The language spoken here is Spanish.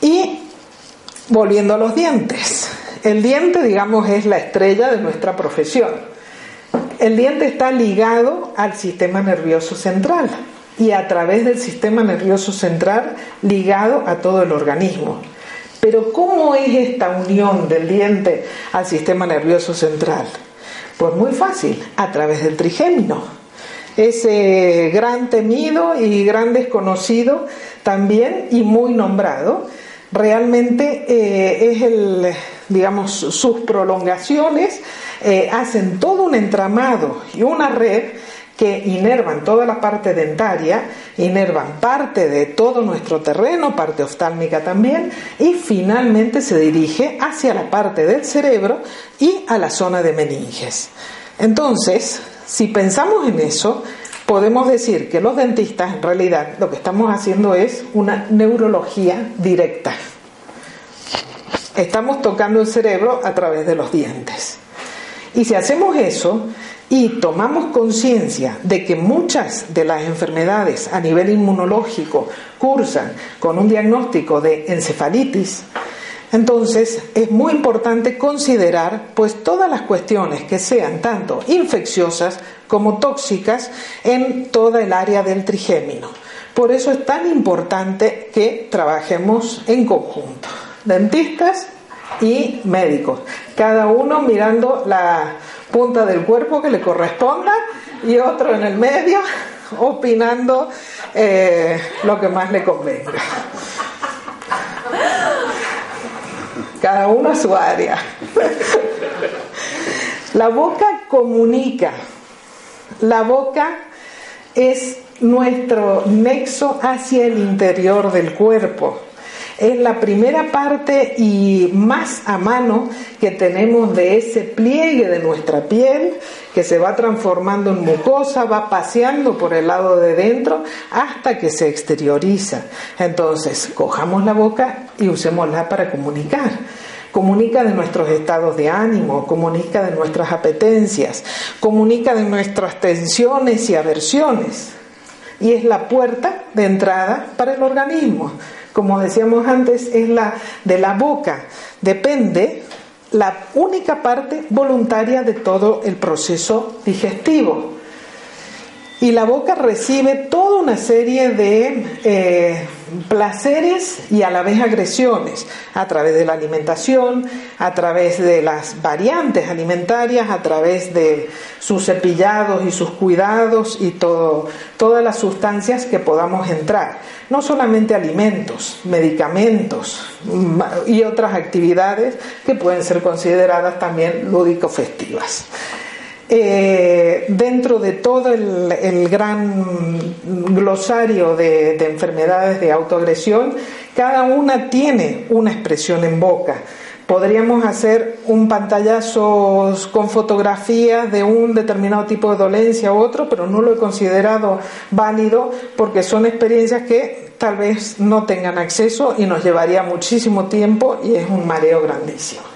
Y volviendo a los dientes. El diente, digamos, es la estrella de nuestra profesión. El diente está ligado al sistema nervioso central y a través del sistema nervioso central ligado a todo el organismo. Pero ¿cómo es esta unión del diente al sistema nervioso central? Pues muy fácil, a través del trigémino. Ese gran temido y gran desconocido también y muy nombrado, realmente eh, es el, digamos, sus prolongaciones eh, hacen todo un entramado y una red que inervan toda la parte dentaria, inervan parte de todo nuestro terreno, parte oftálmica también, y finalmente se dirige hacia la parte del cerebro y a la zona de meninges. Entonces, si pensamos en eso, podemos decir que los dentistas en realidad lo que estamos haciendo es una neurología directa. Estamos tocando el cerebro a través de los dientes. Y si hacemos eso, y tomamos conciencia de que muchas de las enfermedades a nivel inmunológico cursan con un diagnóstico de encefalitis, entonces es muy importante considerar pues todas las cuestiones que sean tanto infecciosas como tóxicas en toda el área del trigémino. Por eso es tan importante que trabajemos en conjunto, dentistas y médicos, cada uno mirando la punta del cuerpo que le corresponda y otro en el medio opinando eh, lo que más le convenga. Cada uno a su área. La boca comunica. La boca es nuestro nexo hacia el interior del cuerpo es la primera parte y más a mano que tenemos de ese pliegue de nuestra piel que se va transformando en mucosa, va paseando por el lado de dentro hasta que se exterioriza. Entonces, cojamos la boca y usémosla para comunicar comunica de nuestros estados de ánimo, comunica de nuestras apetencias, comunica de nuestras tensiones y aversiones. Y es la puerta de entrada para el organismo como decíamos antes, es la de la boca. Depende la única parte voluntaria de todo el proceso digestivo. Y la boca recibe toda una serie de eh, placeres y a la vez agresiones a través de la alimentación, a través de las variantes alimentarias, a través de sus cepillados y sus cuidados y todo, todas las sustancias que podamos entrar. No solamente alimentos, medicamentos y otras actividades que pueden ser consideradas también lúdico-festivas. Eh, dentro de todo el, gran glosario de, enfermedades de autoagresión, cada una tiene una expresión en boca. Podríamos hacer un pantallazo con fotografías de un determinado tipo de dolencia u otro, pero no lo he considerado válido porque son experiencias que tal vez no tengan acceso y nos llevaría muchísimo tiempo y es un mareo grandísimo.